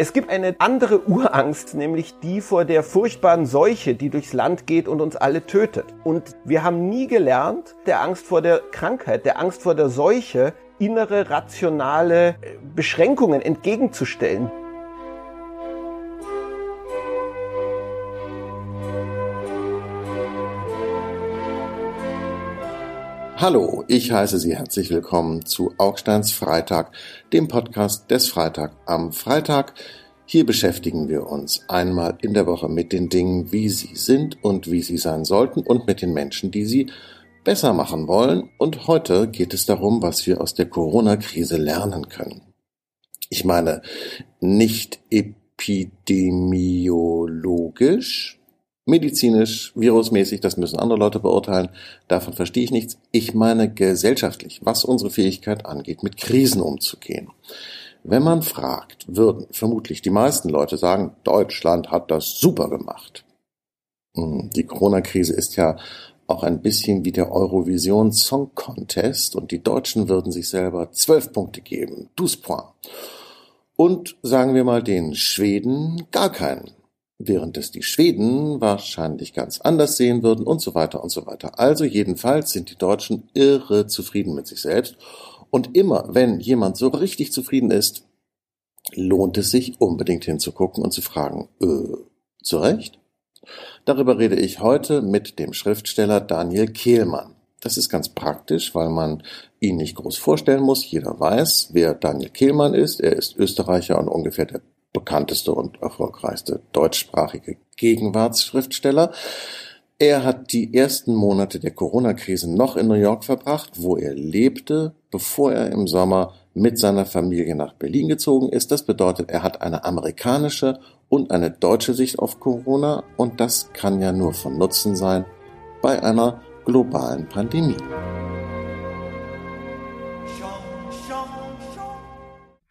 Es gibt eine andere Urangst, nämlich die vor der furchtbaren Seuche, die durchs Land geht und uns alle tötet. Und wir haben nie gelernt, der Angst vor der Krankheit, der Angst vor der Seuche, innere rationale äh, Beschränkungen entgegenzustellen. Hallo, ich heiße Sie herzlich willkommen zu Augsteins Freitag, dem Podcast des Freitag am Freitag. Hier beschäftigen wir uns einmal in der Woche mit den Dingen, wie sie sind und wie sie sein sollten und mit den Menschen, die sie besser machen wollen. Und heute geht es darum, was wir aus der Corona-Krise lernen können. Ich meine, nicht epidemiologisch, Medizinisch, virusmäßig, das müssen andere Leute beurteilen. Davon verstehe ich nichts. Ich meine gesellschaftlich, was unsere Fähigkeit angeht, mit Krisen umzugehen. Wenn man fragt, würden vermutlich die meisten Leute sagen, Deutschland hat das super gemacht. Hm, die Corona-Krise ist ja auch ein bisschen wie der Eurovision Song Contest und die Deutschen würden sich selber zwölf Punkte geben. Douze points. Und sagen wir mal den Schweden gar keinen während es die Schweden wahrscheinlich ganz anders sehen würden und so weiter und so weiter. Also jedenfalls sind die Deutschen irre zufrieden mit sich selbst und immer, wenn jemand so richtig zufrieden ist, lohnt es sich unbedingt hinzugucken und zu fragen, äh, zu Recht? Darüber rede ich heute mit dem Schriftsteller Daniel Kehlmann. Das ist ganz praktisch, weil man ihn nicht groß vorstellen muss. Jeder weiß, wer Daniel Kehlmann ist. Er ist Österreicher und ungefähr der bekannteste und erfolgreichste deutschsprachige Gegenwartsschriftsteller. Er hat die ersten Monate der Corona-Krise noch in New York verbracht, wo er lebte, bevor er im Sommer mit seiner Familie nach Berlin gezogen ist. Das bedeutet, er hat eine amerikanische und eine deutsche Sicht auf Corona und das kann ja nur von Nutzen sein bei einer globalen Pandemie.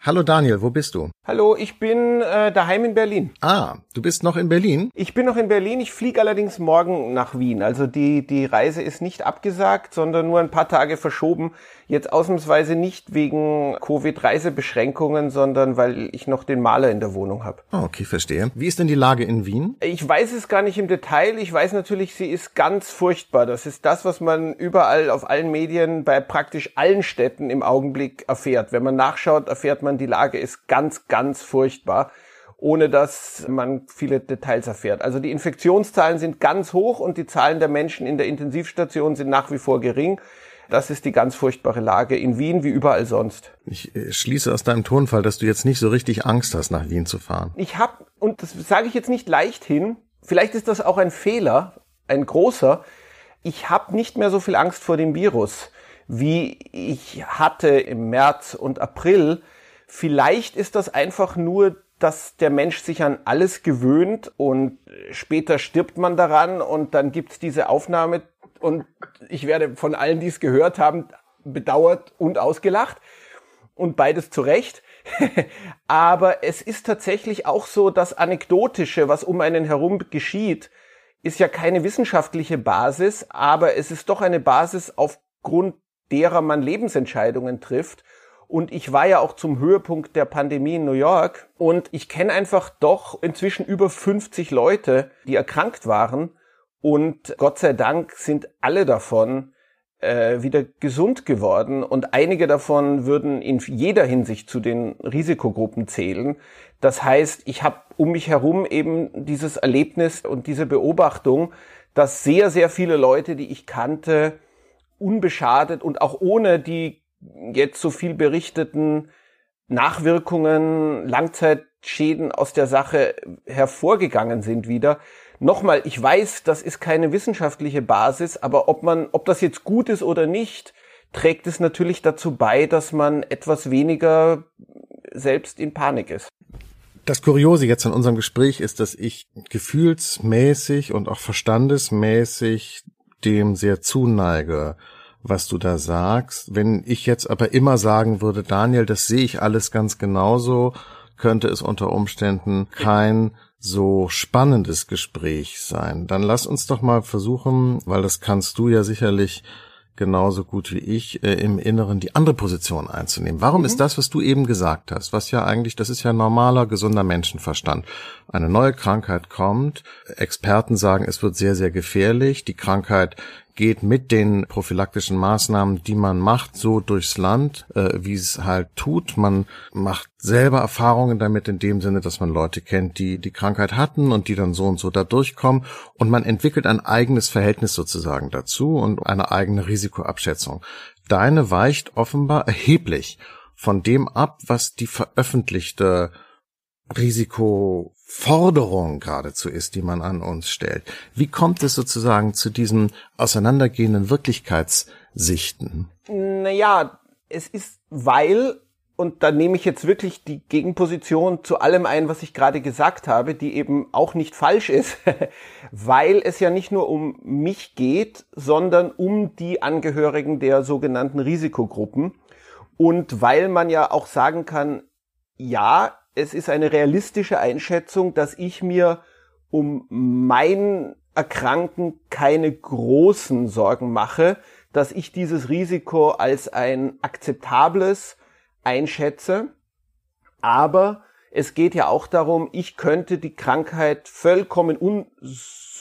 Hallo Daniel, wo bist du? Hallo, ich bin äh, daheim in Berlin. Ah, du bist noch in Berlin? Ich bin noch in Berlin. Ich fliege allerdings morgen nach Wien. Also die, die Reise ist nicht abgesagt, sondern nur ein paar Tage verschoben. Jetzt ausnahmsweise nicht wegen Covid-Reisebeschränkungen, sondern weil ich noch den Maler in der Wohnung habe. Oh, okay, verstehe. Wie ist denn die Lage in Wien? Ich weiß es gar nicht im Detail. Ich weiß natürlich, sie ist ganz furchtbar. Das ist das, was man überall auf allen Medien bei praktisch allen Städten im Augenblick erfährt. Wenn man nachschaut, erfährt man, die Lage ist ganz, ganz furchtbar ohne dass man viele Details erfährt. Also die Infektionszahlen sind ganz hoch und die Zahlen der Menschen in der Intensivstation sind nach wie vor gering. Das ist die ganz furchtbare Lage in Wien wie überall sonst. Ich äh, schließe aus deinem Tonfall, dass du jetzt nicht so richtig Angst hast, nach Wien zu fahren. Ich habe, und das sage ich jetzt nicht leicht hin, vielleicht ist das auch ein Fehler, ein großer, ich habe nicht mehr so viel Angst vor dem Virus, wie ich hatte im März und April. Vielleicht ist das einfach nur dass der Mensch sich an alles gewöhnt und später stirbt man daran und dann gibt's diese Aufnahme und ich werde von allen, die es gehört haben, bedauert und ausgelacht und beides zu Recht. Aber es ist tatsächlich auch so, das Anekdotische, was um einen herum geschieht, ist ja keine wissenschaftliche Basis, aber es ist doch eine Basis, aufgrund derer man Lebensentscheidungen trifft. Und ich war ja auch zum Höhepunkt der Pandemie in New York und ich kenne einfach doch inzwischen über 50 Leute, die erkrankt waren und Gott sei Dank sind alle davon äh, wieder gesund geworden und einige davon würden in jeder Hinsicht zu den Risikogruppen zählen. Das heißt, ich habe um mich herum eben dieses Erlebnis und diese Beobachtung, dass sehr, sehr viele Leute, die ich kannte, unbeschadet und auch ohne die jetzt so viel berichteten Nachwirkungen, Langzeitschäden aus der Sache hervorgegangen sind wieder. Nochmal, ich weiß, das ist keine wissenschaftliche Basis, aber ob man, ob das jetzt gut ist oder nicht, trägt es natürlich dazu bei, dass man etwas weniger selbst in Panik ist. Das Kuriose jetzt an unserem Gespräch ist, dass ich gefühlsmäßig und auch verstandesmäßig dem sehr zuneige was du da sagst. Wenn ich jetzt aber immer sagen würde, Daniel, das sehe ich alles ganz genauso, könnte es unter Umständen kein so spannendes Gespräch sein. Dann lass uns doch mal versuchen, weil das kannst du ja sicherlich genauso gut wie ich äh, im Inneren die andere Position einzunehmen. Warum mhm. ist das, was du eben gesagt hast, was ja eigentlich, das ist ja normaler, gesunder Menschenverstand. Eine neue Krankheit kommt, Experten sagen, es wird sehr, sehr gefährlich, die Krankheit geht mit den prophylaktischen Maßnahmen, die man macht, so durchs Land, äh, wie es halt tut. Man macht selber Erfahrungen damit in dem Sinne, dass man Leute kennt, die die Krankheit hatten und die dann so und so da durchkommen. Und man entwickelt ein eigenes Verhältnis sozusagen dazu und eine eigene Risikoabschätzung. Deine weicht offenbar erheblich von dem ab, was die veröffentlichte Risikoforderung geradezu ist, die man an uns stellt. Wie kommt es sozusagen zu diesen auseinandergehenden Wirklichkeitssichten? Naja, es ist, weil, und da nehme ich jetzt wirklich die Gegenposition zu allem ein, was ich gerade gesagt habe, die eben auch nicht falsch ist, weil es ja nicht nur um mich geht, sondern um die Angehörigen der sogenannten Risikogruppen. Und weil man ja auch sagen kann, ja, es ist eine realistische Einschätzung, dass ich mir um mein Erkranken keine großen Sorgen mache, dass ich dieses Risiko als ein akzeptables einschätze. Aber es geht ja auch darum, ich könnte die Krankheit vollkommen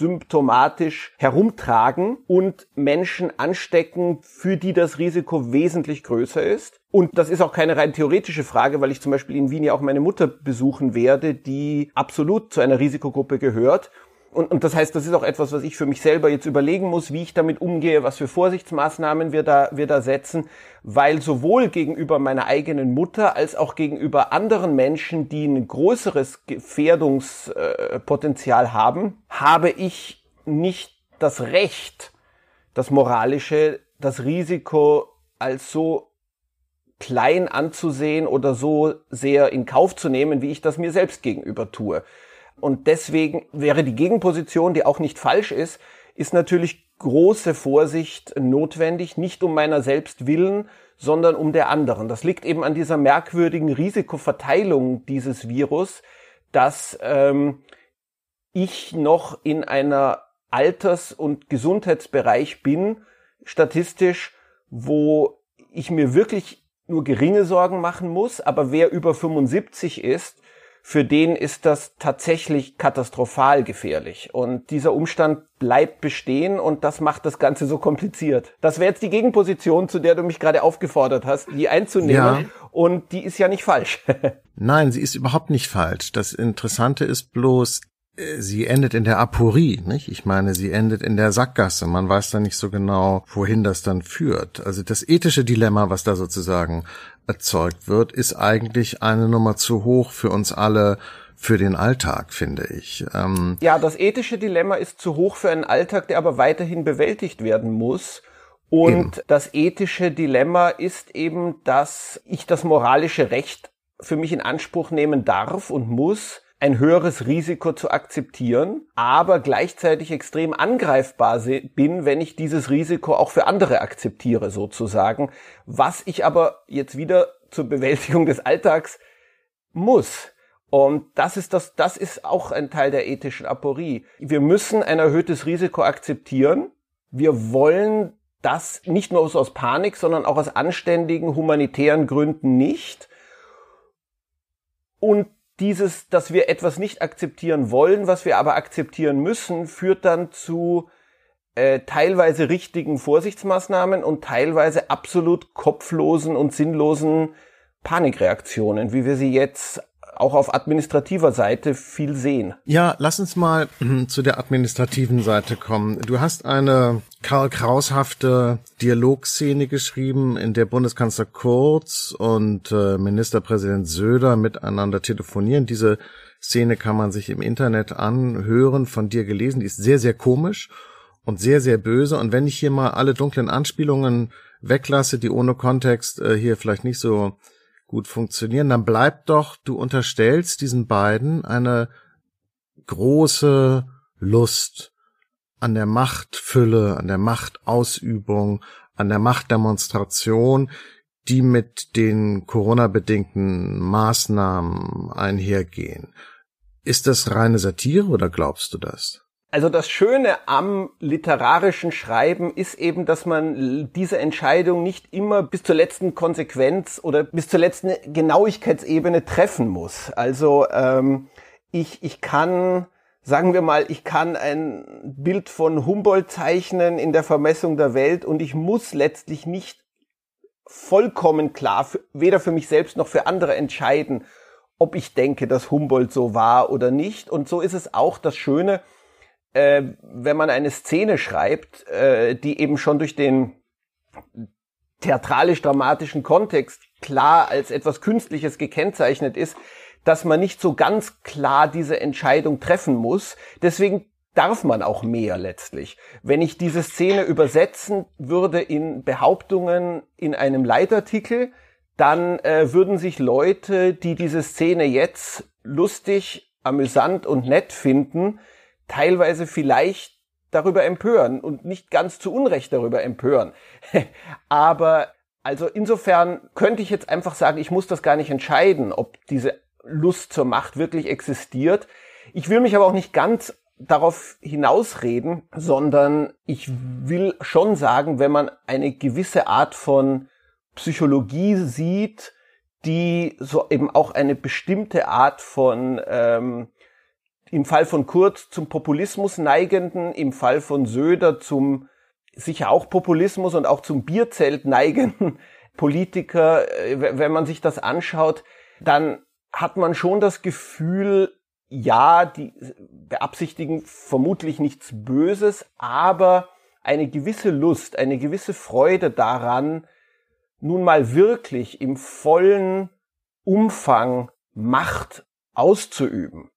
unsymptomatisch herumtragen und Menschen anstecken, für die das Risiko wesentlich größer ist. Und das ist auch keine rein theoretische Frage, weil ich zum Beispiel in Wien ja auch meine Mutter besuchen werde, die absolut zu einer Risikogruppe gehört. Und, und das heißt, das ist auch etwas, was ich für mich selber jetzt überlegen muss, wie ich damit umgehe, was für Vorsichtsmaßnahmen wir da, wir da setzen, weil sowohl gegenüber meiner eigenen Mutter als auch gegenüber anderen Menschen, die ein größeres Gefährdungspotenzial haben, habe ich nicht das Recht, das moralische, das Risiko als so klein anzusehen oder so sehr in Kauf zu nehmen, wie ich das mir selbst gegenüber tue. Und deswegen wäre die Gegenposition, die auch nicht falsch ist, ist natürlich große Vorsicht notwendig, nicht um meiner selbst willen, sondern um der anderen. Das liegt eben an dieser merkwürdigen Risikoverteilung dieses Virus, dass ähm, ich noch in einer Alters- und Gesundheitsbereich bin, statistisch, wo ich mir wirklich nur geringe Sorgen machen muss, aber wer über 75 ist, für den ist das tatsächlich katastrophal gefährlich. Und dieser Umstand bleibt bestehen und das macht das Ganze so kompliziert. Das wäre jetzt die Gegenposition, zu der du mich gerade aufgefordert hast, die einzunehmen. Ja. Und die ist ja nicht falsch. Nein, sie ist überhaupt nicht falsch. Das Interessante ist bloß, äh, sie endet in der Aporie, nicht? Ich meine, sie endet in der Sackgasse. Man weiß da nicht so genau, wohin das dann führt. Also das ethische Dilemma, was da sozusagen erzeugt wird, ist eigentlich eine Nummer zu hoch für uns alle, für den Alltag, finde ich. Ähm ja, das ethische Dilemma ist zu hoch für einen Alltag, der aber weiterhin bewältigt werden muss. Und eben. das ethische Dilemma ist eben, dass ich das moralische Recht für mich in Anspruch nehmen darf und muss, ein höheres Risiko zu akzeptieren, aber gleichzeitig extrem angreifbar bin, wenn ich dieses Risiko auch für andere akzeptiere sozusagen, was ich aber jetzt wieder zur Bewältigung des Alltags muss. Und das ist das, das ist auch ein Teil der ethischen Aporie. Wir müssen ein erhöhtes Risiko akzeptieren. Wir wollen das nicht nur aus Panik, sondern auch aus anständigen humanitären Gründen nicht. Und dieses, dass wir etwas nicht akzeptieren wollen, was wir aber akzeptieren müssen, führt dann zu äh, teilweise richtigen Vorsichtsmaßnahmen und teilweise absolut kopflosen und sinnlosen Panikreaktionen, wie wir sie jetzt auch auf administrativer Seite viel sehen. Ja, lass uns mal zu der administrativen Seite kommen. Du hast eine Karl Kraushafte Dialogszene geschrieben, in der Bundeskanzler Kurz und äh, Ministerpräsident Söder miteinander telefonieren. Diese Szene kann man sich im Internet anhören, von dir gelesen. Die ist sehr, sehr komisch und sehr, sehr böse. Und wenn ich hier mal alle dunklen Anspielungen weglasse, die ohne Kontext äh, hier vielleicht nicht so gut funktionieren, dann bleibt doch, du unterstellst diesen beiden eine große Lust an der Machtfülle, an der Machtausübung, an der Machtdemonstration, die mit den Corona-bedingten Maßnahmen einhergehen. Ist das reine Satire oder glaubst du das? Also das Schöne am literarischen Schreiben ist eben, dass man diese Entscheidung nicht immer bis zur letzten Konsequenz oder bis zur letzten Genauigkeitsebene treffen muss. Also ähm, ich, ich kann, sagen wir mal, ich kann ein Bild von Humboldt zeichnen in der Vermessung der Welt und ich muss letztlich nicht vollkommen klar, weder für mich selbst noch für andere entscheiden, ob ich denke, dass Humboldt so war oder nicht. Und so ist es auch das Schöne, äh, wenn man eine Szene schreibt, äh, die eben schon durch den theatralisch-dramatischen Kontext klar als etwas Künstliches gekennzeichnet ist, dass man nicht so ganz klar diese Entscheidung treffen muss. Deswegen darf man auch mehr letztlich. Wenn ich diese Szene übersetzen würde in Behauptungen in einem Leitartikel, dann äh, würden sich Leute, die diese Szene jetzt lustig, amüsant und nett finden, teilweise vielleicht darüber empören und nicht ganz zu Unrecht darüber empören. Aber also insofern könnte ich jetzt einfach sagen, ich muss das gar nicht entscheiden, ob diese Lust zur Macht wirklich existiert. Ich will mich aber auch nicht ganz darauf hinausreden, sondern ich will schon sagen, wenn man eine gewisse Art von Psychologie sieht, die so eben auch eine bestimmte Art von ähm, im Fall von Kurz zum Populismus neigenden, im Fall von Söder zum sicher auch Populismus und auch zum Bierzelt neigenden Politiker, äh, wenn man sich das anschaut, dann hat man schon das Gefühl, ja, die beabsichtigen vermutlich nichts Böses, aber eine gewisse Lust, eine gewisse Freude daran, nun mal wirklich im vollen Umfang Macht auszuüben,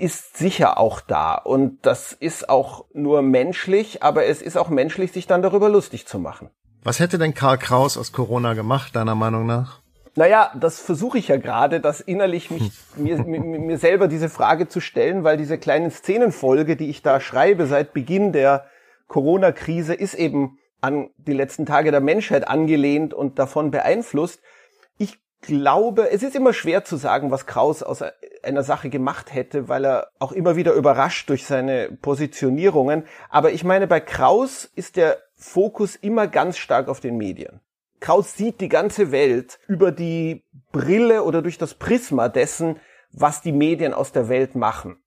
ist sicher auch da. Und das ist auch nur menschlich, aber es ist auch menschlich, sich dann darüber lustig zu machen. Was hätte denn Karl Kraus aus Corona gemacht, deiner Meinung nach? Naja, das versuche ich ja gerade, das innerlich mich, mir, mir, mir selber diese Frage zu stellen, weil diese kleine Szenenfolge, die ich da schreibe seit Beginn der Corona-Krise, ist eben an die letzten Tage der Menschheit angelehnt und davon beeinflusst. Ich glaube, es ist immer schwer zu sagen, was Kraus aus einer Sache gemacht hätte, weil er auch immer wieder überrascht durch seine Positionierungen. Aber ich meine, bei Kraus ist der Fokus immer ganz stark auf den Medien. Kraus sieht die ganze Welt über die Brille oder durch das Prisma dessen, was die Medien aus der Welt machen.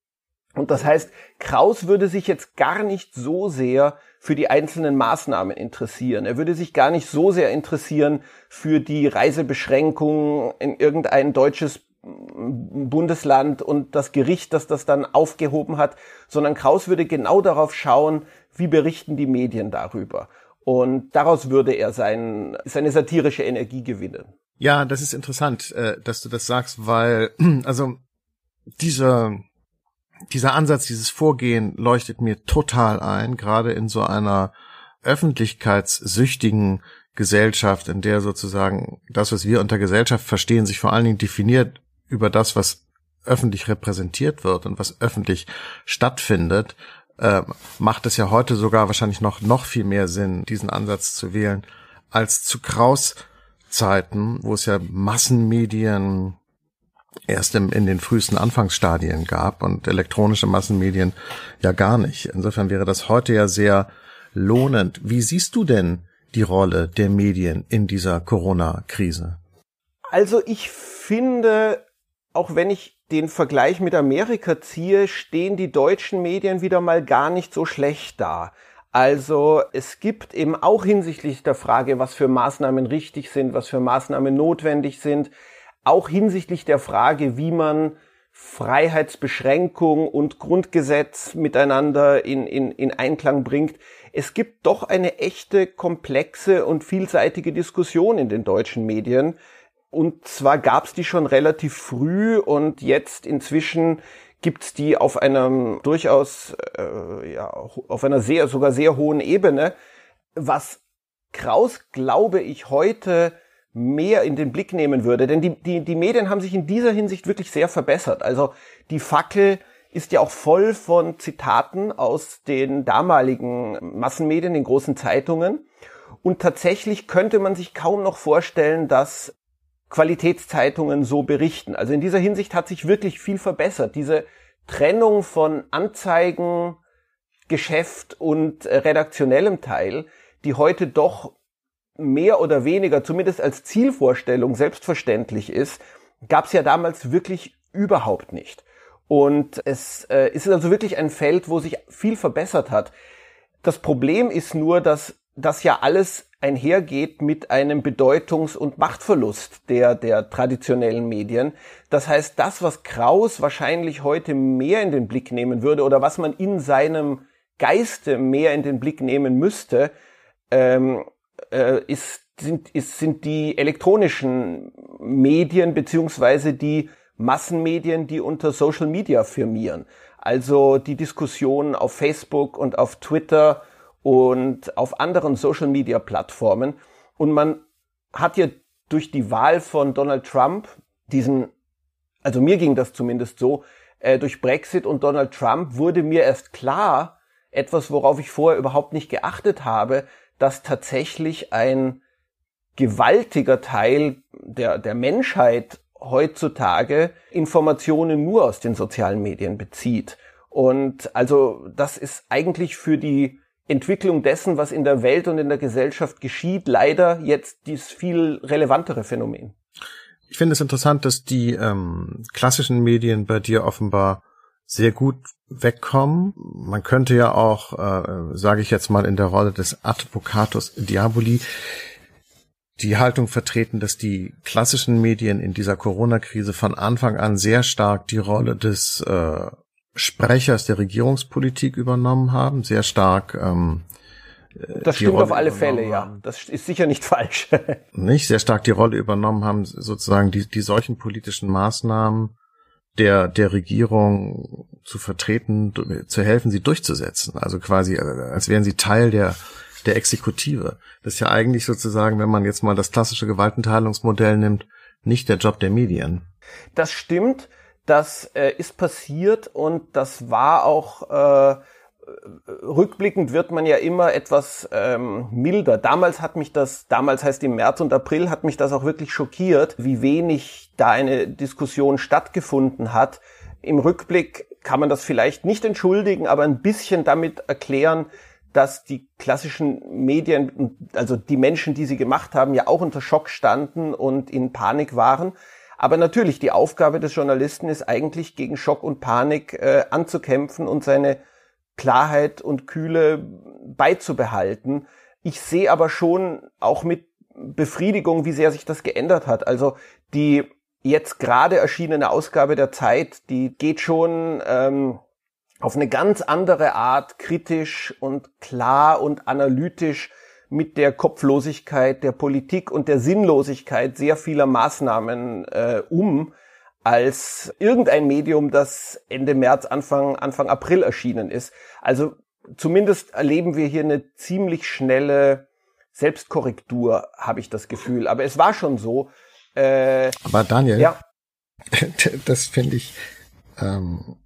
Und das heißt, Kraus würde sich jetzt gar nicht so sehr für die einzelnen Maßnahmen interessieren. Er würde sich gar nicht so sehr interessieren für die Reisebeschränkungen in irgendein deutsches Bundesland und das Gericht, das das dann aufgehoben hat, sondern Kraus würde genau darauf schauen, wie berichten die Medien darüber. Und daraus würde er sein, seine satirische Energie gewinnen. Ja, das ist interessant, äh, dass du das sagst, weil, also, dieser, dieser Ansatz, dieses Vorgehen leuchtet mir total ein, gerade in so einer öffentlichkeitssüchtigen Gesellschaft, in der sozusagen das, was wir unter Gesellschaft verstehen, sich vor allen Dingen definiert über das, was öffentlich repräsentiert wird und was öffentlich stattfindet äh, macht es ja heute sogar wahrscheinlich noch, noch viel mehr Sinn, diesen Ansatz zu wählen, als zu Kraus Zeiten, wo es ja Massenmedien erst im, in den frühesten Anfangsstadien gab und elektronische Massenmedien ja gar nicht. Insofern wäre das heute ja sehr lohnend. Wie siehst du denn die Rolle der Medien in dieser Corona-Krise? Also ich finde, auch wenn ich den Vergleich mit Amerika ziehe, stehen die deutschen Medien wieder mal gar nicht so schlecht da. Also es gibt eben auch hinsichtlich der Frage, was für Maßnahmen richtig sind, was für Maßnahmen notwendig sind, auch hinsichtlich der Frage, wie man Freiheitsbeschränkung und Grundgesetz miteinander in, in, in Einklang bringt. Es gibt doch eine echte, komplexe und vielseitige Diskussion in den deutschen Medien, und zwar gab es die schon relativ früh und jetzt inzwischen gibt's die auf einem durchaus, äh, ja, auf einer sehr, sogar sehr hohen Ebene. Was Kraus, glaube ich, heute mehr in den Blick nehmen würde. Denn die, die, die Medien haben sich in dieser Hinsicht wirklich sehr verbessert. Also die Fackel ist ja auch voll von Zitaten aus den damaligen Massenmedien, den großen Zeitungen. Und tatsächlich könnte man sich kaum noch vorstellen, dass Qualitätszeitungen so berichten. Also in dieser Hinsicht hat sich wirklich viel verbessert. Diese Trennung von Anzeigen, Geschäft und äh, redaktionellem Teil, die heute doch mehr oder weniger, zumindest als Zielvorstellung, selbstverständlich ist, gab es ja damals wirklich überhaupt nicht. Und es äh, ist also wirklich ein Feld, wo sich viel verbessert hat. Das Problem ist nur, dass das ja alles einhergeht mit einem Bedeutungs- und Machtverlust der, der traditionellen Medien. Das heißt, das, was Kraus wahrscheinlich heute mehr in den Blick nehmen würde oder was man in seinem Geiste mehr in den Blick nehmen müsste, ähm, äh, ist, sind, ist, sind die elektronischen Medien beziehungsweise die Massenmedien, die unter Social Media firmieren. Also die Diskussion auf Facebook und auf Twitter und auf anderen Social Media Plattformen. Und man hat ja durch die Wahl von Donald Trump diesen, also mir ging das zumindest so, äh, durch Brexit und Donald Trump wurde mir erst klar, etwas, worauf ich vorher überhaupt nicht geachtet habe, dass tatsächlich ein gewaltiger Teil der, der Menschheit heutzutage Informationen nur aus den sozialen Medien bezieht. Und also das ist eigentlich für die Entwicklung dessen, was in der Welt und in der Gesellschaft geschieht, leider jetzt dieses viel relevantere Phänomen. Ich finde es interessant, dass die ähm, klassischen Medien bei dir offenbar sehr gut wegkommen. Man könnte ja auch, äh, sage ich jetzt mal, in der Rolle des Advocatus Diaboli die Haltung vertreten, dass die klassischen Medien in dieser Corona-Krise von Anfang an sehr stark die Rolle des äh, Sprechers der Regierungspolitik übernommen haben, sehr stark. Ähm, äh, das stimmt Rolle auf alle Fälle, ja. Das ist sicher nicht falsch. nicht sehr stark die Rolle übernommen haben, sozusagen die, die solchen politischen Maßnahmen der, der Regierung zu vertreten, zu helfen, sie durchzusetzen. Also quasi, äh, als wären sie Teil der, der Exekutive. Das ist ja eigentlich sozusagen, wenn man jetzt mal das klassische Gewaltenteilungsmodell nimmt, nicht der Job der Medien. Das stimmt. Das äh, ist passiert und das war auch äh, rückblickend wird man ja immer etwas ähm, milder. Damals hat mich das, damals heißt im März und April, hat mich das auch wirklich schockiert, wie wenig da eine Diskussion stattgefunden hat. Im Rückblick kann man das vielleicht nicht entschuldigen, aber ein bisschen damit erklären, dass die klassischen Medien, also die Menschen, die sie gemacht haben, ja auch unter Schock standen und in Panik waren. Aber natürlich, die Aufgabe des Journalisten ist eigentlich gegen Schock und Panik äh, anzukämpfen und seine Klarheit und Kühle beizubehalten. Ich sehe aber schon auch mit Befriedigung, wie sehr sich das geändert hat. Also die jetzt gerade erschienene Ausgabe der Zeit, die geht schon ähm, auf eine ganz andere Art kritisch und klar und analytisch mit der Kopflosigkeit der Politik und der Sinnlosigkeit sehr vieler Maßnahmen äh, um als irgendein Medium, das Ende März, Anfang, Anfang April erschienen ist. Also zumindest erleben wir hier eine ziemlich schnelle Selbstkorrektur, habe ich das Gefühl. Aber es war schon so. Äh, Aber Daniel, ja. das finde ich ähm,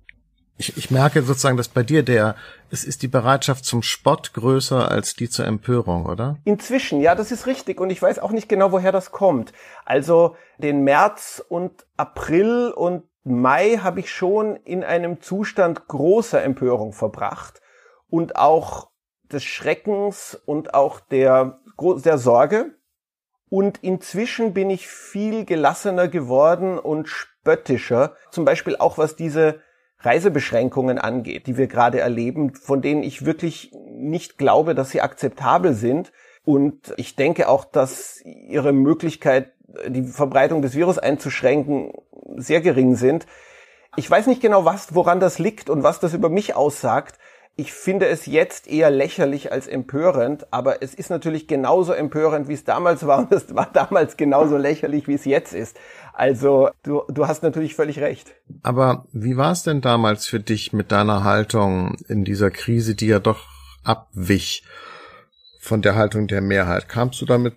ich, ich merke sozusagen, dass bei dir der, es ist die Bereitschaft zum Spott größer als die zur Empörung, oder? Inzwischen, ja, das ist richtig. Und ich weiß auch nicht genau, woher das kommt. Also den März und April und Mai habe ich schon in einem Zustand großer Empörung verbracht und auch des Schreckens und auch der, der Sorge. Und inzwischen bin ich viel gelassener geworden und spöttischer. Zum Beispiel auch was diese Reisebeschränkungen angeht, die wir gerade erleben, von denen ich wirklich nicht glaube, dass sie akzeptabel sind. Und ich denke auch, dass ihre Möglichkeit, die Verbreitung des Virus einzuschränken, sehr gering sind. Ich weiß nicht genau, was, woran das liegt und was das über mich aussagt. Ich finde es jetzt eher lächerlich als empörend, aber es ist natürlich genauso empörend, wie es damals war und es war damals genauso lächerlich, wie es jetzt ist. Also du, du hast natürlich völlig recht. Aber wie war es denn damals für dich mit deiner Haltung in dieser Krise, die ja doch abwich von der Haltung der Mehrheit? Kamst du damit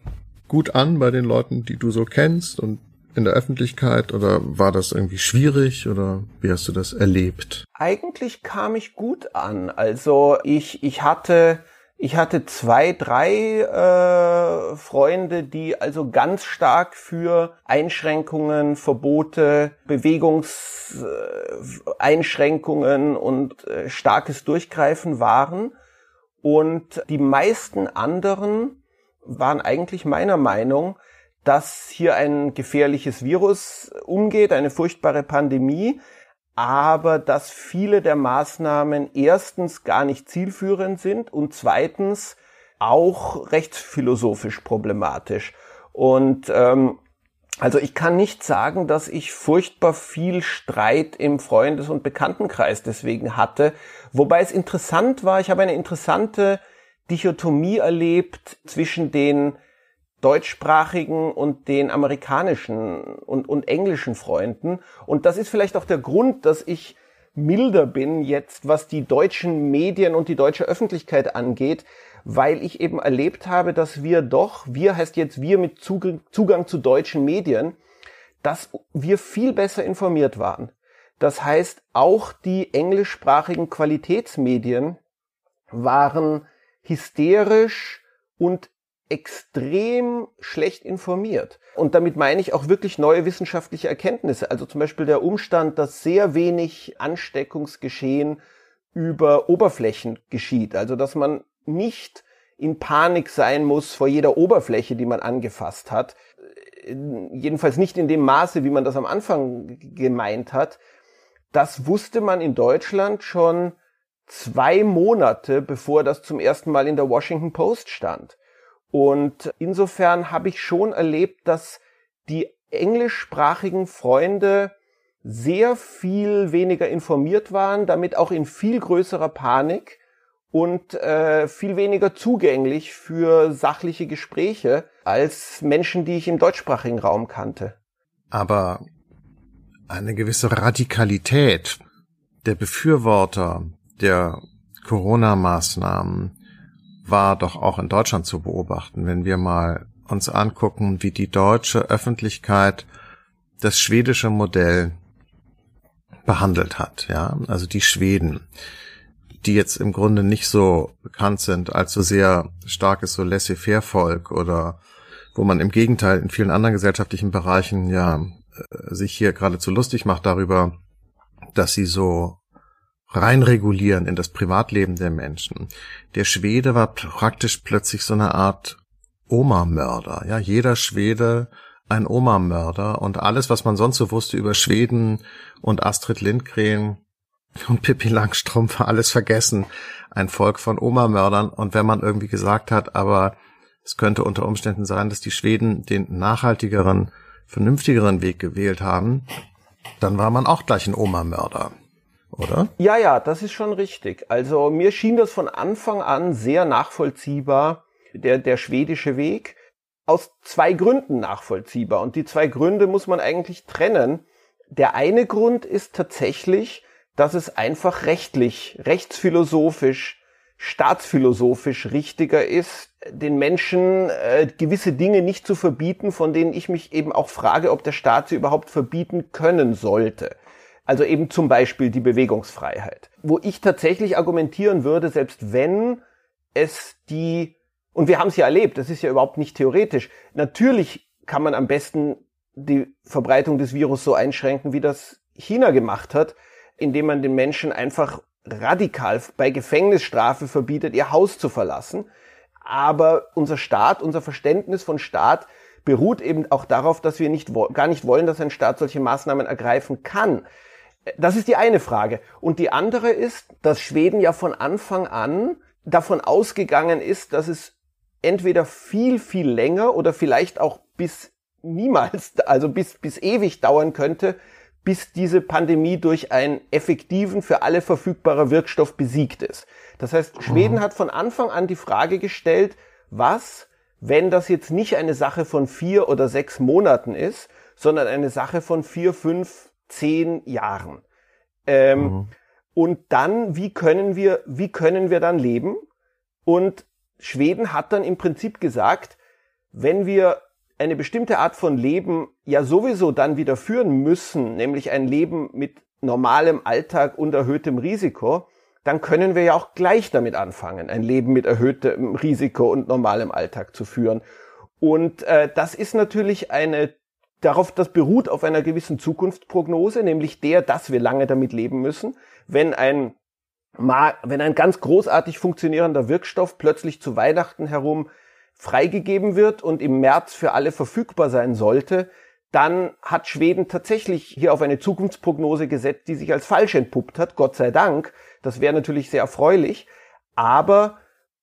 gut an bei den Leuten, die du so kennst und in der Öffentlichkeit oder war das irgendwie schwierig oder wie hast du das erlebt? Eigentlich kam ich gut an. Also ich, ich hatte Ich hatte zwei, drei äh, Freunde, die also ganz stark für Einschränkungen, Verbote, Bewegungseinschränkungen äh, und äh, starkes Durchgreifen waren. Und die meisten anderen waren eigentlich meiner Meinung, dass hier ein gefährliches Virus umgeht, eine furchtbare Pandemie, aber dass viele der Maßnahmen erstens gar nicht zielführend sind und zweitens auch rechtsphilosophisch problematisch. Und ähm, also ich kann nicht sagen, dass ich furchtbar viel Streit im Freundes- und Bekanntenkreis deswegen hatte. Wobei es interessant war, ich habe eine interessante Dichotomie erlebt zwischen den deutschsprachigen und den amerikanischen und, und englischen Freunden. Und das ist vielleicht auch der Grund, dass ich milder bin jetzt, was die deutschen Medien und die deutsche Öffentlichkeit angeht, weil ich eben erlebt habe, dass wir doch, wir heißt jetzt wir mit Zugang, Zugang zu deutschen Medien, dass wir viel besser informiert waren. Das heißt, auch die englischsprachigen Qualitätsmedien waren hysterisch und extrem schlecht informiert. Und damit meine ich auch wirklich neue wissenschaftliche Erkenntnisse. Also zum Beispiel der Umstand, dass sehr wenig Ansteckungsgeschehen über Oberflächen geschieht. Also dass man nicht in Panik sein muss vor jeder Oberfläche, die man angefasst hat. Jedenfalls nicht in dem Maße, wie man das am Anfang gemeint hat. Das wusste man in Deutschland schon zwei Monate, bevor das zum ersten Mal in der Washington Post stand. Und insofern habe ich schon erlebt, dass die englischsprachigen Freunde sehr viel weniger informiert waren, damit auch in viel größerer Panik und äh, viel weniger zugänglich für sachliche Gespräche als Menschen, die ich im deutschsprachigen Raum kannte. Aber eine gewisse Radikalität der Befürworter der Corona-Maßnahmen war doch auch in Deutschland zu beobachten, wenn wir mal uns angucken, wie die deutsche Öffentlichkeit das schwedische Modell behandelt hat, ja, also die Schweden, die jetzt im Grunde nicht so bekannt sind als so sehr starkes so laissez-faire-Volk oder wo man im Gegenteil in vielen anderen gesellschaftlichen Bereichen ja äh, sich hier geradezu lustig macht darüber, dass sie so reinregulieren in das Privatleben der Menschen. Der Schwede war praktisch plötzlich so eine Art Oma-Mörder. Ja, jeder Schwede ein Oma-Mörder und alles, was man sonst so wusste über Schweden und Astrid Lindgren und Pippi Langstrumpf war alles vergessen. Ein Volk von Oma-Mördern und wenn man irgendwie gesagt hat, aber es könnte unter Umständen sein, dass die Schweden den nachhaltigeren, vernünftigeren Weg gewählt haben, dann war man auch gleich ein Oma-Mörder oder? Ja, ja, das ist schon richtig. Also mir schien das von Anfang an sehr nachvollziehbar, der, der schwedische Weg. Aus zwei Gründen nachvollziehbar. Und die zwei Gründe muss man eigentlich trennen. Der eine Grund ist tatsächlich, dass es einfach rechtlich, rechtsphilosophisch, staatsphilosophisch richtiger ist, den Menschen äh, gewisse Dinge nicht zu verbieten, von denen ich mich eben auch frage, ob der Staat sie überhaupt verbieten können sollte. Also eben zum Beispiel die Bewegungsfreiheit. Wo ich tatsächlich argumentieren würde, selbst wenn es die, und wir haben es ja erlebt, das ist ja überhaupt nicht theoretisch, natürlich kann man am besten die Verbreitung des Virus so einschränken, wie das China gemacht hat, indem man den Menschen einfach radikal bei Gefängnisstrafe verbietet, ihr Haus zu verlassen. Aber unser Staat, unser Verständnis von Staat beruht eben auch darauf, dass wir nicht, gar nicht wollen, dass ein Staat solche Maßnahmen ergreifen kann. Das ist die eine Frage. Und die andere ist, dass Schweden ja von Anfang an davon ausgegangen ist, dass es entweder viel, viel länger oder vielleicht auch bis niemals, also bis, bis ewig dauern könnte, bis diese Pandemie durch einen effektiven, für alle verfügbarer Wirkstoff besiegt ist. Das heißt, Schweden mhm. hat von Anfang an die Frage gestellt, was, wenn das jetzt nicht eine Sache von vier oder sechs Monaten ist, sondern eine Sache von vier, fünf, zehn Jahren. Ähm, mhm. Und dann, wie können wir, wie können wir dann leben? Und Schweden hat dann im Prinzip gesagt, wenn wir eine bestimmte Art von Leben ja sowieso dann wieder führen müssen, nämlich ein Leben mit normalem Alltag und erhöhtem Risiko, dann können wir ja auch gleich damit anfangen, ein Leben mit erhöhtem Risiko und normalem Alltag zu führen. Und äh, das ist natürlich eine darauf, das beruht auf einer gewissen Zukunftsprognose, nämlich der, dass wir lange damit leben müssen. Wenn ein wenn ein ganz großartig funktionierender Wirkstoff plötzlich zu Weihnachten herum freigegeben wird und im März für alle verfügbar sein sollte, dann hat Schweden tatsächlich hier auf eine Zukunftsprognose gesetzt, die sich als falsch entpuppt hat, Gott sei Dank. Das wäre natürlich sehr erfreulich. Aber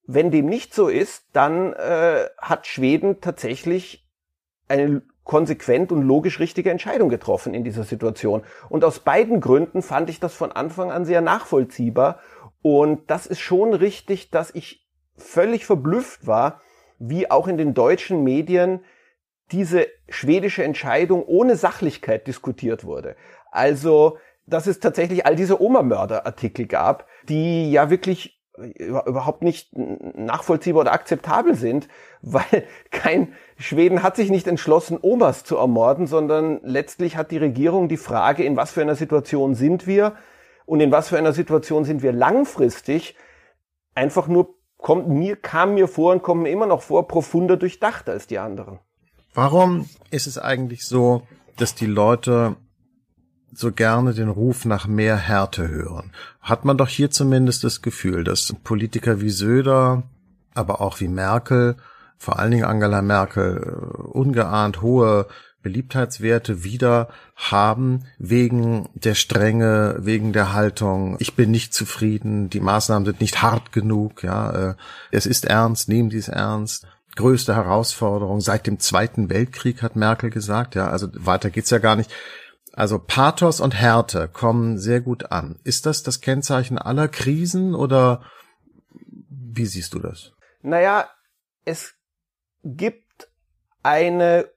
wenn dem nicht so ist, dann äh, hat Schweden tatsächlich eine konsequent und logisch richtige Entscheidung getroffen in dieser Situation. Und aus beiden Gründen fand ich das von Anfang an sehr nachvollziehbar. Und das ist schon richtig, dass ich völlig verblüfft war, wie auch in den deutschen Medien diese schwedische Entscheidung ohne Sachlichkeit diskutiert wurde. Also, dass es tatsächlich all diese Oma-Mörder-Artikel gab, die ja wirklich überhaupt nicht nachvollziehbar oder akzeptabel sind, weil kein Schweden hat sich nicht entschlossen, Omas zu ermorden, sondern letztlich hat die Regierung die Frage, in was für einer Situation sind wir und in was für einer Situation sind wir langfristig, einfach nur kommt mir, kam mir vor und kommt mir immer noch vor, profunder durchdacht als die anderen. Warum ist es eigentlich so, dass die Leute so gerne den Ruf nach mehr Härte hören. Hat man doch hier zumindest das Gefühl, dass Politiker wie Söder, aber auch wie Merkel, vor allen Dingen Angela Merkel, äh, ungeahnt hohe Beliebtheitswerte wieder haben wegen der Strenge, wegen der Haltung. Ich bin nicht zufrieden, die Maßnahmen sind nicht hart genug, ja, äh, es ist ernst, nehmen Sie es ernst. Größte Herausforderung seit dem Zweiten Weltkrieg, hat Merkel gesagt, ja, also weiter geht's ja gar nicht. Also Pathos und Härte kommen sehr gut an. Ist das das Kennzeichen aller Krisen oder wie siehst du das? Naja, es gibt eine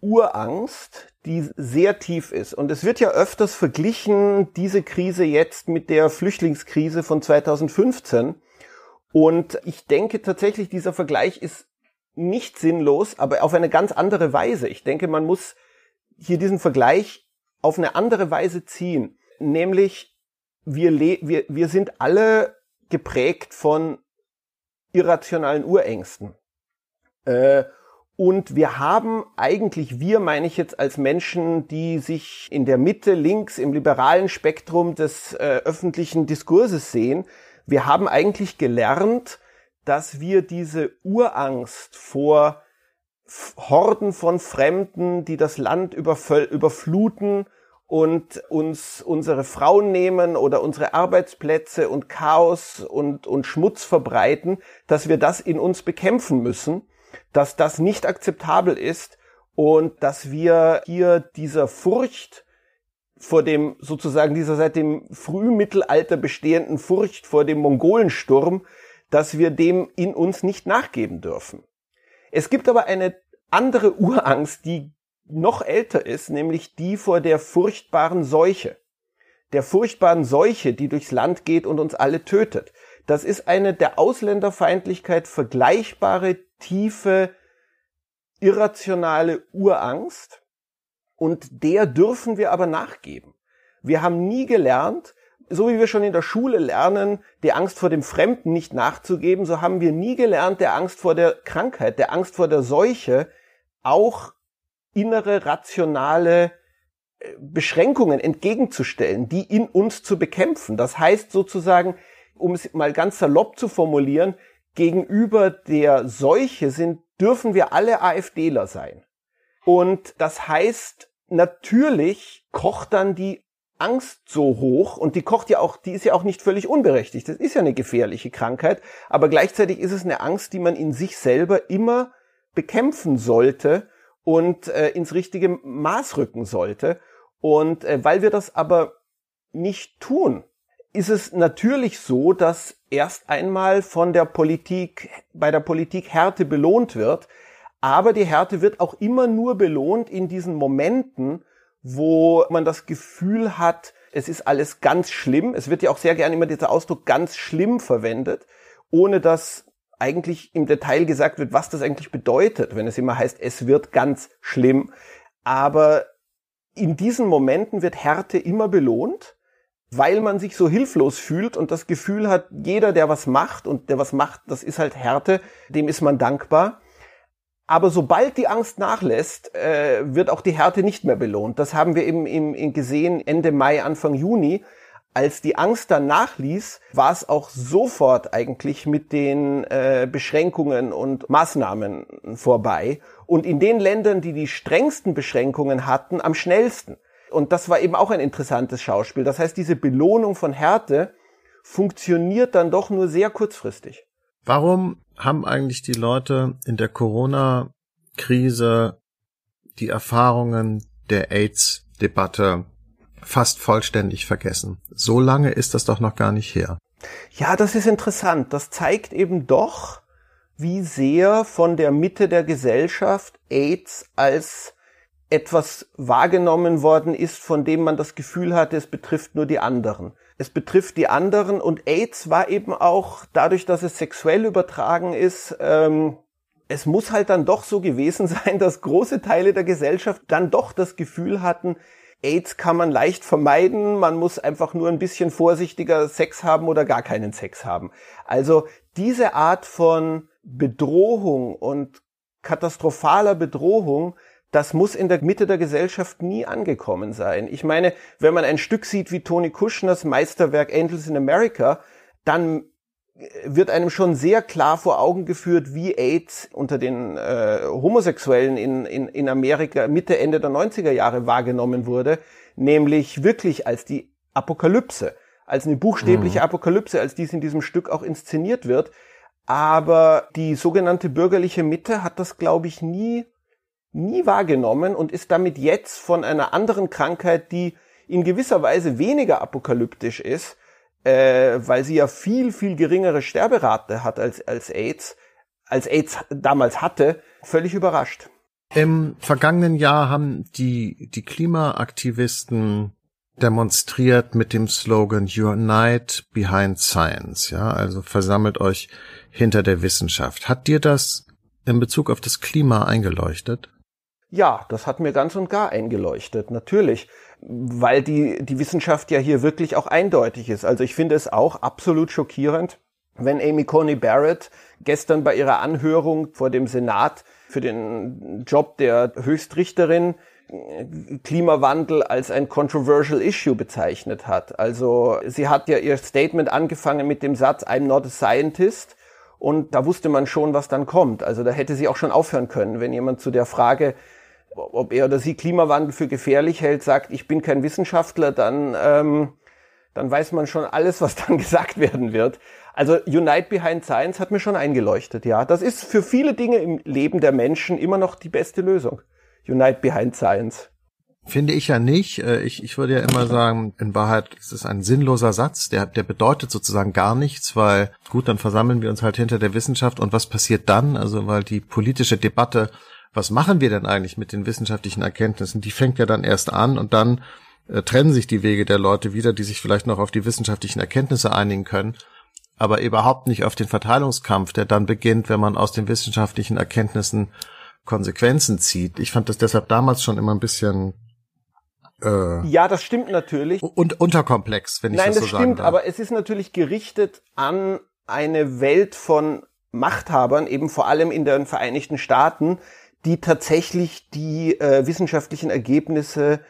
Urangst, die sehr tief ist. Und es wird ja öfters verglichen, diese Krise jetzt mit der Flüchtlingskrise von 2015. Und ich denke tatsächlich, dieser Vergleich ist nicht sinnlos, aber auf eine ganz andere Weise. Ich denke, man muss hier diesen Vergleich auf eine andere Weise ziehen. Nämlich, wir, wir, wir sind alle geprägt von irrationalen Urängsten. Äh, und wir haben eigentlich, wir meine ich jetzt als Menschen, die sich in der Mitte, links, im liberalen Spektrum des äh, öffentlichen Diskurses sehen, wir haben eigentlich gelernt, dass wir diese Urangst vor Horden von Fremden, die das Land überfluten und uns unsere Frauen nehmen oder unsere Arbeitsplätze und Chaos und, und Schmutz verbreiten, dass wir das in uns bekämpfen müssen, dass das nicht akzeptabel ist und dass wir hier dieser Furcht vor dem sozusagen dieser seit dem Frühmittelalter bestehenden Furcht vor dem Mongolensturm, dass wir dem in uns nicht nachgeben dürfen. Es gibt aber eine andere Urangst, die noch älter ist, nämlich die vor der furchtbaren Seuche. Der furchtbaren Seuche, die durchs Land geht und uns alle tötet. Das ist eine der Ausländerfeindlichkeit vergleichbare, tiefe, irrationale Urangst. Und der dürfen wir aber nachgeben. Wir haben nie gelernt, so wie wir schon in der Schule lernen, die Angst vor dem Fremden nicht nachzugeben, so haben wir nie gelernt, der Angst vor der Krankheit, der Angst vor der Seuche auch innere rationale äh, Beschränkungen entgegenzustellen, die in uns zu bekämpfen. Das heißt sozusagen, um es mal ganz salopp zu formulieren, gegenüber der Seuche sind, dürfen wir alle AfDler sein. Und das heißt, natürlich kocht dann die Angst so hoch und die kocht ja auch, die ist ja auch nicht völlig unberechtigt. Das ist ja eine gefährliche Krankheit, aber gleichzeitig ist es eine Angst, die man in sich selber immer bekämpfen sollte und äh, ins richtige Maß rücken sollte. Und äh, weil wir das aber nicht tun, ist es natürlich so, dass erst einmal von der Politik, bei der Politik Härte belohnt wird. Aber die Härte wird auch immer nur belohnt in diesen Momenten, wo man das Gefühl hat, es ist alles ganz schlimm. Es wird ja auch sehr gerne immer dieser Ausdruck ganz schlimm verwendet, ohne dass eigentlich im Detail gesagt wird, was das eigentlich bedeutet, wenn es immer heißt, es wird ganz schlimm. Aber in diesen Momenten wird Härte immer belohnt. weil man sich so hilflos fühlt und das Gefühl hat, jeder, der was macht und der was macht, das ist halt Härte, dem ist man dankbar. Aber sobald die Angst nachlässt, äh, wird auch die Härte nicht mehr belohnt. Das haben wir eben gesehen Ende Mai, Anfang Juni. Als die Angst dann nachließ, war es auch sofort eigentlich mit den äh, Beschränkungen und Maßnahmen vorbei. Und in den Ländern, die die strengsten Beschränkungen hatten, am schnellsten. Und das war eben auch ein interessantes Schauspiel. Das heißt, diese Belohnung von Härte funktioniert dann doch nur sehr kurzfristig. Warum haben eigentlich die Leute in der Corona-Krise die Erfahrungen der AIDS-Debatte fast vollständig vergessen. So lange ist das doch noch gar nicht her. Ja, das ist interessant. Das zeigt eben doch, wie sehr von der Mitte der Gesellschaft AIDS als etwas wahrgenommen worden ist, von dem man das Gefühl hatte, es betrifft nur die anderen. Es betrifft die anderen und AIDS war eben auch dadurch, dass es sexuell übertragen ist, ähm, es muss halt dann doch so gewesen sein, dass große Teile der Gesellschaft dann doch das Gefühl hatten, AIDS kann man leicht vermeiden, man muss einfach nur ein bisschen vorsichtiger Sex haben oder gar keinen Sex haben. Also diese Art von Bedrohung und katastrophaler Bedrohung, das muss in der Mitte der Gesellschaft nie angekommen sein. Ich meine, wenn man ein Stück sieht wie Tony Kushner's Meisterwerk Angels in America, dann wird einem schon sehr klar vor Augen geführt, wie AIDS unter den äh, Homosexuellen in, in, in Amerika Mitte, Ende der 90er Jahre wahrgenommen wurde, nämlich wirklich als die Apokalypse, als eine buchstäbliche mhm. Apokalypse, als dies in diesem Stück auch inszeniert wird. Aber die sogenannte bürgerliche Mitte hat das, glaube ich, nie, nie wahrgenommen und ist damit jetzt von einer anderen Krankheit, die in gewisser Weise weniger apokalyptisch ist, äh, weil sie ja viel, viel geringere Sterberate hat als, als AIDS, als AIDS damals hatte, völlig überrascht. Im vergangenen Jahr haben die, die Klimaaktivisten demonstriert mit dem Slogan Unite Behind Science, ja, also versammelt euch hinter der Wissenschaft. Hat dir das in Bezug auf das Klima eingeleuchtet? Ja, das hat mir ganz und gar eingeleuchtet, natürlich weil die, die Wissenschaft ja hier wirklich auch eindeutig ist. Also ich finde es auch absolut schockierend, wenn Amy Coney Barrett gestern bei ihrer Anhörung vor dem Senat für den Job der Höchstrichterin äh, Klimawandel als ein controversial issue bezeichnet hat. Also sie hat ja ihr Statement angefangen mit dem Satz I'm not a scientist und da wusste man schon, was dann kommt. Also da hätte sie auch schon aufhören können, wenn jemand zu der Frage ob er oder sie Klimawandel für gefährlich hält, sagt, ich bin kein Wissenschaftler, dann, ähm, dann weiß man schon alles, was dann gesagt werden wird. Also Unite Behind Science hat mir schon eingeleuchtet, ja. Das ist für viele Dinge im Leben der Menschen immer noch die beste Lösung. Unite Behind Science. Finde ich ja nicht. Äh, ich, ich würde ja immer sagen, in Wahrheit ist es ein sinnloser Satz, der, der bedeutet sozusagen gar nichts, weil gut, dann versammeln wir uns halt hinter der Wissenschaft und was passiert dann? Also weil die politische Debatte was machen wir denn eigentlich mit den wissenschaftlichen Erkenntnissen? Die fängt ja dann erst an und dann äh, trennen sich die Wege der Leute wieder, die sich vielleicht noch auf die wissenschaftlichen Erkenntnisse einigen können, aber überhaupt nicht auf den Verteilungskampf, der dann beginnt, wenn man aus den wissenschaftlichen Erkenntnissen Konsequenzen zieht. Ich fand das deshalb damals schon immer ein bisschen äh, ja, das stimmt natürlich. Und unterkomplex, wenn ich Nein, das so sagen Nein, das stimmt, aber es ist natürlich gerichtet an eine Welt von Machthabern, eben vor allem in den Vereinigten Staaten, die tatsächlich die äh, wissenschaftlichen Ergebnisse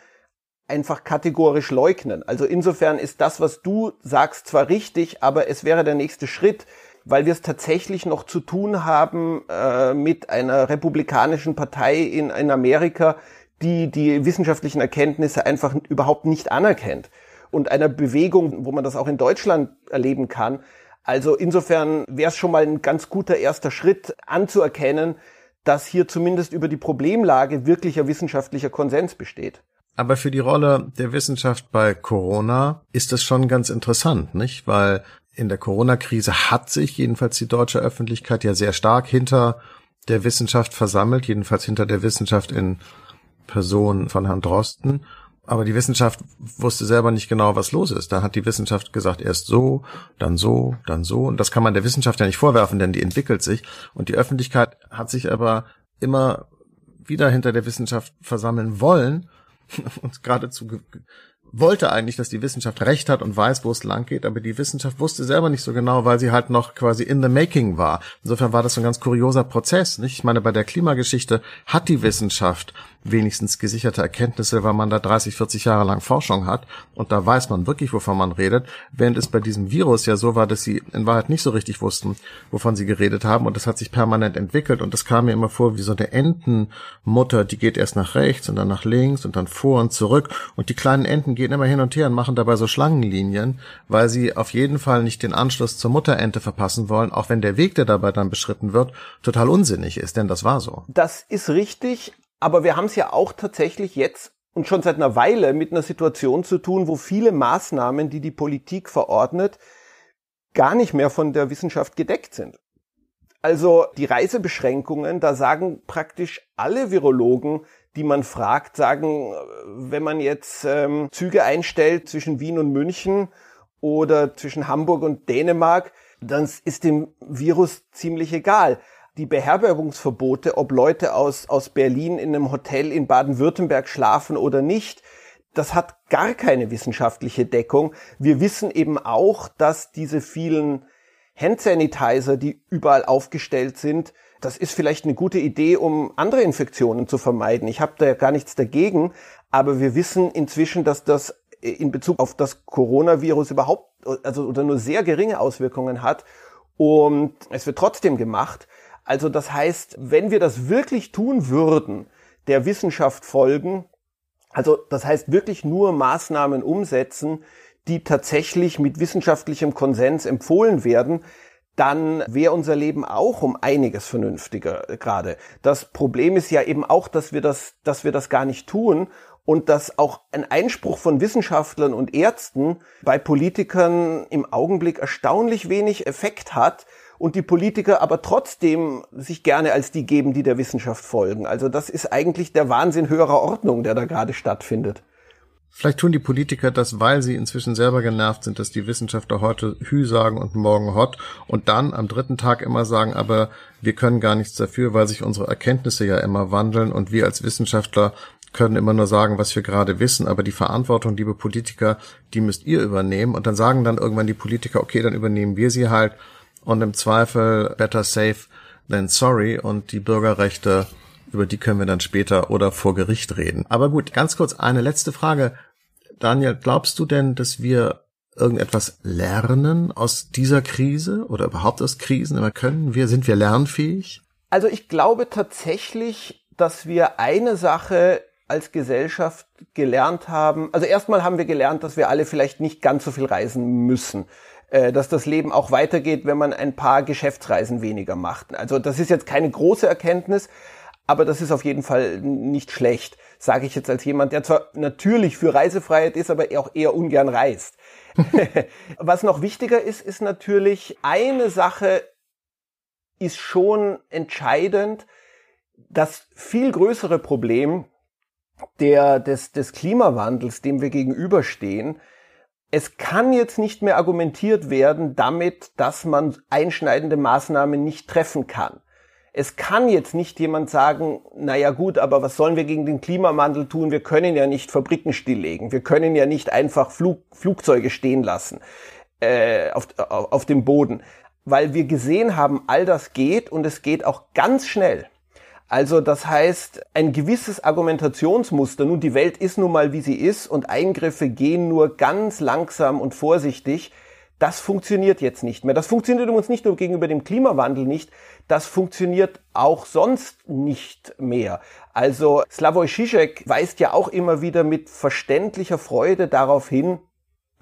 einfach kategorisch leugnen. Also insofern ist das, was du sagst, zwar richtig, aber es wäre der nächste Schritt, weil wir es tatsächlich noch zu tun haben äh, mit einer republikanischen Partei in, in Amerika, die die wissenschaftlichen Erkenntnisse einfach überhaupt nicht anerkennt. Und einer Bewegung, wo man das auch in Deutschland erleben kann. Also insofern wäre es schon mal ein ganz guter erster Schritt anzuerkennen, dass hier zumindest über die Problemlage wirklicher wissenschaftlicher Konsens besteht. Aber für die Rolle der Wissenschaft bei Corona ist das schon ganz interessant, nicht? Weil in der Corona-Krise hat sich jedenfalls die deutsche Öffentlichkeit ja sehr stark hinter der Wissenschaft versammelt, jedenfalls hinter der Wissenschaft in Person von Herrn Drosten. Aber die Wissenschaft wusste selber nicht genau, was los ist. Da hat die Wissenschaft gesagt, erst so, dann so, dann so. Und das kann man der Wissenschaft ja nicht vorwerfen, denn die entwickelt sich. Und die Öffentlichkeit hat sich aber immer wieder hinter der Wissenschaft versammeln wollen und geradezu wollte eigentlich, dass die Wissenschaft recht hat und weiß, wo es lang geht, aber die Wissenschaft wusste selber nicht so genau, weil sie halt noch quasi in the making war. Insofern war das ein ganz kurioser Prozess. Nicht? Ich meine, bei der Klimageschichte hat die Wissenschaft wenigstens gesicherte Erkenntnisse, weil man da 30, 40 Jahre lang Forschung hat und da weiß man wirklich, wovon man redet, während es bei diesem Virus ja so war, dass sie in Wahrheit nicht so richtig wussten, wovon sie geredet haben und das hat sich permanent entwickelt und das kam mir immer vor wie so eine Entenmutter, die geht erst nach rechts und dann nach links und dann vor und zurück und die kleinen Enten gehen immer hin und her und machen dabei so Schlangenlinien, weil sie auf jeden Fall nicht den Anschluss zur Mutterente verpassen wollen, auch wenn der Weg, der dabei dann beschritten wird, total unsinnig ist, denn das war so. Das ist richtig, aber wir haben es ja auch tatsächlich jetzt und schon seit einer Weile mit einer Situation zu tun, wo viele Maßnahmen, die die Politik verordnet, gar nicht mehr von der Wissenschaft gedeckt sind. Also die Reisebeschränkungen, da sagen praktisch alle Virologen, die man fragt, sagen, wenn man jetzt ähm, Züge einstellt zwischen Wien und München oder zwischen Hamburg und Dänemark, dann ist dem Virus ziemlich egal. Die Beherbergungsverbote, ob Leute aus, aus Berlin in einem Hotel in Baden-Württemberg schlafen oder nicht, das hat gar keine wissenschaftliche Deckung. Wir wissen eben auch, dass diese vielen Handsanitizer, die überall aufgestellt sind, das ist vielleicht eine gute Idee, um andere Infektionen zu vermeiden. Ich habe da gar nichts dagegen, aber wir wissen inzwischen, dass das in Bezug auf das Coronavirus überhaupt, also oder nur sehr geringe Auswirkungen hat und es wird trotzdem gemacht. Also das heißt, wenn wir das wirklich tun würden, der Wissenschaft folgen, also das heißt wirklich nur Maßnahmen umsetzen, die tatsächlich mit wissenschaftlichem Konsens empfohlen werden, dann wäre unser Leben auch um einiges vernünftiger gerade. Das Problem ist ja eben auch, dass wir das, dass wir das gar nicht tun und dass auch ein Einspruch von Wissenschaftlern und Ärzten bei Politikern im Augenblick erstaunlich wenig Effekt hat und die Politiker aber trotzdem sich gerne als die geben, die der Wissenschaft folgen. Also das ist eigentlich der Wahnsinn höherer Ordnung, der da gerade stattfindet. Vielleicht tun die Politiker das, weil sie inzwischen selber genervt sind, dass die Wissenschaftler heute Hü sagen und morgen Hot und dann am dritten Tag immer sagen, aber wir können gar nichts dafür, weil sich unsere Erkenntnisse ja immer wandeln und wir als Wissenschaftler können immer nur sagen, was wir gerade wissen, aber die Verantwortung, liebe Politiker, die müsst ihr übernehmen und dann sagen dann irgendwann die Politiker, okay, dann übernehmen wir sie halt und im Zweifel better safe than sorry und die Bürgerrechte über die können wir dann später oder vor Gericht reden. Aber gut, ganz kurz eine letzte Frage. Daniel, glaubst du denn, dass wir irgendetwas lernen aus dieser Krise oder überhaupt aus Krisen? Aber können wir, sind wir lernfähig? Also ich glaube tatsächlich, dass wir eine Sache als Gesellschaft gelernt haben. Also erstmal haben wir gelernt, dass wir alle vielleicht nicht ganz so viel reisen müssen dass das Leben auch weitergeht, wenn man ein paar Geschäftsreisen weniger macht. Also das ist jetzt keine große Erkenntnis, aber das ist auf jeden Fall nicht schlecht, sage ich jetzt als jemand, der zwar natürlich für Reisefreiheit ist, aber auch eher ungern reist. Was noch wichtiger ist, ist natürlich, eine Sache ist schon entscheidend, das viel größere Problem der, des, des Klimawandels, dem wir gegenüberstehen, es kann jetzt nicht mehr argumentiert werden damit, dass man einschneidende Maßnahmen nicht treffen kann es kann jetzt nicht jemand sagen, naja gut, aber was sollen wir gegen den Klimawandel tun? Wir können ja nicht Fabriken stilllegen. Wir können ja nicht einfach Flug, Flugzeuge stehen lassen äh, auf, auf dem Boden. Weil wir gesehen haben, all das geht und es geht auch ganz schnell. Also das heißt, ein gewisses Argumentationsmuster, nun die Welt ist nun mal wie sie ist und Eingriffe gehen nur ganz langsam und vorsichtig, das funktioniert jetzt nicht mehr. Das funktioniert übrigens nicht nur gegenüber dem Klimawandel nicht, das funktioniert auch sonst nicht mehr. Also Slavoj Žižek weist ja auch immer wieder mit verständlicher Freude darauf hin,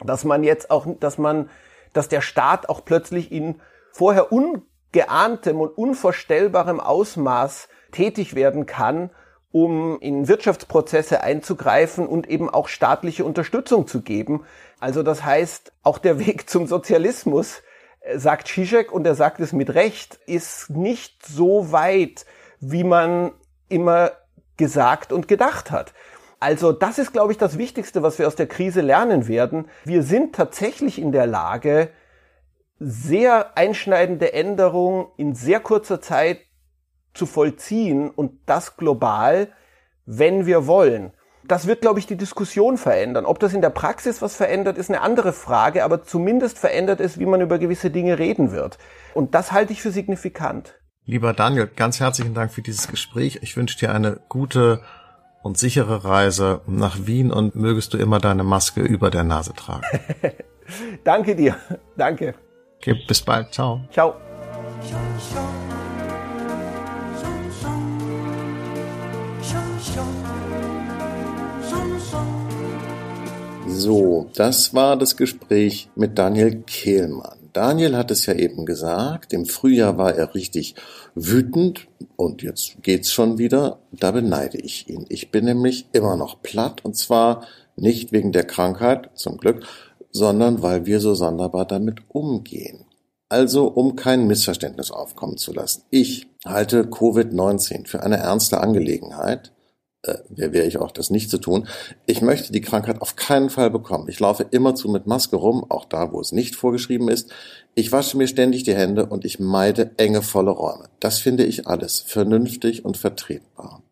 dass man jetzt auch, dass man, dass der Staat auch plötzlich in vorher ungeahntem und unvorstellbarem Ausmaß tätig werden kann, um in Wirtschaftsprozesse einzugreifen und eben auch staatliche Unterstützung zu geben. Also das heißt, auch der Weg zum Sozialismus, äh, sagt Zizek, und er sagt es mit Recht, ist nicht so weit, wie man immer gesagt und gedacht hat. Also das ist, glaube ich, das Wichtigste, was wir aus der Krise lernen werden. Wir sind tatsächlich in der Lage, sehr einschneidende Änderungen in sehr kurzer Zeit zu vollziehen und das global, wenn wir wollen. das wird, glaube ich, die Diskussion verändern. Ob das in der Praxis was verändert, ist eine andere Frage, aber zumindest verändert es, wie man über gewisse Dinge reden wird. Und das halte ich für signifikant. Lieber Daniel, ganz herzlichen Dank für dieses Gespräch. Ich wünsche dir eine gute und sichere Reise nach Wien und mögest du immer deine Maske über der Nase tragen. Danke dir. Danke. Okay, bis bald. Ciao. Ciao. So, das war das Gespräch mit Daniel Kehlmann. Daniel hat es ja eben gesagt, im Frühjahr war er richtig wütend und jetzt geht's schon wieder. Da beneide ich ihn. Ich bin nämlich immer noch platt und zwar nicht wegen der Krankheit, zum Glück, sondern weil wir so sonderbar damit umgehen. Also, um kein Missverständnis aufkommen zu lassen. Ich halte Covid-19 für eine ernste Angelegenheit äh, wäre ich auch, das nicht zu tun. Ich möchte die Krankheit auf keinen Fall bekommen. Ich laufe immerzu mit Maske rum, auch da, wo es nicht vorgeschrieben ist. Ich wasche mir ständig die Hände und ich meide enge, volle Räume. Das finde ich alles vernünftig und vertretbar.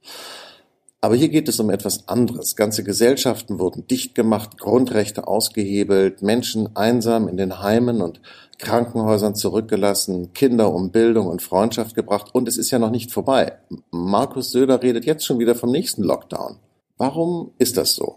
Aber hier geht es um etwas anderes. Ganze Gesellschaften wurden dicht gemacht, Grundrechte ausgehebelt, Menschen einsam in den Heimen und Krankenhäusern zurückgelassen, Kinder um Bildung und Freundschaft gebracht und es ist ja noch nicht vorbei. Markus Söder redet jetzt schon wieder vom nächsten Lockdown. Warum ist das so?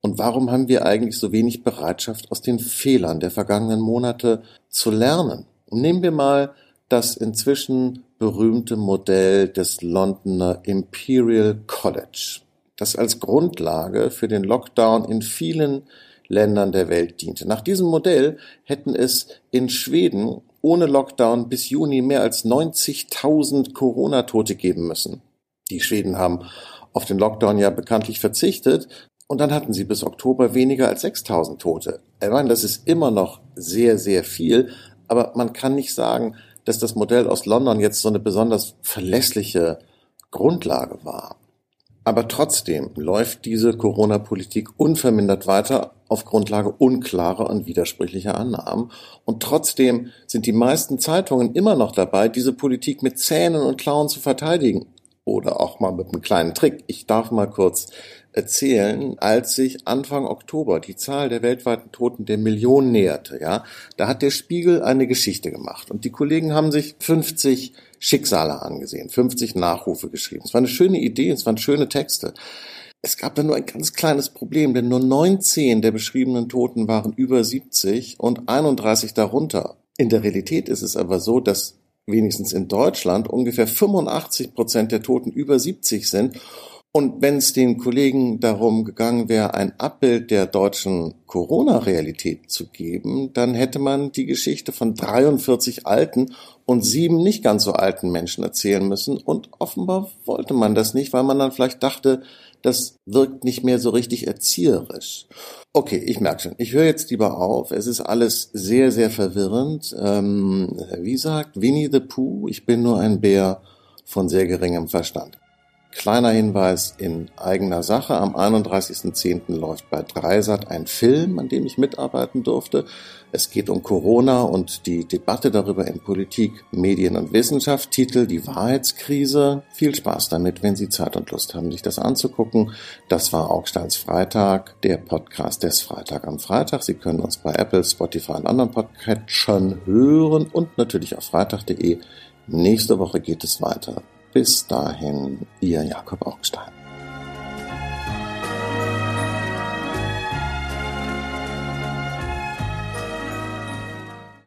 Und warum haben wir eigentlich so wenig Bereitschaft, aus den Fehlern der vergangenen Monate zu lernen? Nehmen wir mal das inzwischen berühmte Modell des Londoner Imperial College, das als Grundlage für den Lockdown in vielen Ländern der Welt diente. Nach diesem Modell hätten es in Schweden ohne Lockdown bis Juni mehr als 90.000 Corona-Tote geben müssen. Die Schweden haben auf den Lockdown ja bekanntlich verzichtet und dann hatten sie bis Oktober weniger als 6.000 Tote. Ich meine, das ist immer noch sehr, sehr viel, aber man kann nicht sagen, dass das Modell aus London jetzt so eine besonders verlässliche Grundlage war. Aber trotzdem läuft diese Corona-Politik unvermindert weiter auf Grundlage unklarer und widersprüchlicher Annahmen. Und trotzdem sind die meisten Zeitungen immer noch dabei, diese Politik mit Zähnen und Klauen zu verteidigen. Oder auch mal mit einem kleinen Trick. Ich darf mal kurz erzählen, als sich Anfang Oktober die Zahl der weltweiten Toten der Million näherte, ja, da hat der Spiegel eine Geschichte gemacht und die Kollegen haben sich 50 Schicksale angesehen, 50 Nachrufe geschrieben. Es war eine schöne Idee, es waren schöne Texte. Es gab da nur ein ganz kleines Problem, denn nur 19 der beschriebenen Toten waren über 70 und 31 darunter. In der Realität ist es aber so, dass wenigstens in Deutschland ungefähr 85 Prozent der Toten über 70 sind und wenn es den Kollegen darum gegangen wäre, ein Abbild der deutschen Corona-Realität zu geben, dann hätte man die Geschichte von 43 alten und sieben nicht ganz so alten Menschen erzählen müssen. Und offenbar wollte man das nicht, weil man dann vielleicht dachte, das wirkt nicht mehr so richtig erzieherisch. Okay, ich merke schon. Ich höre jetzt lieber auf. Es ist alles sehr, sehr verwirrend. Ähm, wie sagt Winnie the Pooh, ich bin nur ein Bär von sehr geringem Verstand. Kleiner Hinweis in eigener Sache. Am 31.10. läuft bei Dreisat ein Film, an dem ich mitarbeiten durfte. Es geht um Corona und die Debatte darüber in Politik, Medien und Wissenschaft. Titel Die Wahrheitskrise. Viel Spaß damit, wenn Sie Zeit und Lust haben, sich das anzugucken. Das war Augsteins Freitag, der Podcast des Freitag am Freitag. Sie können uns bei Apple, Spotify und anderen Podcatchern hören und natürlich auf freitag.de. Nächste Woche geht es weiter. Bis dahin, Ihr Jakob Augstein.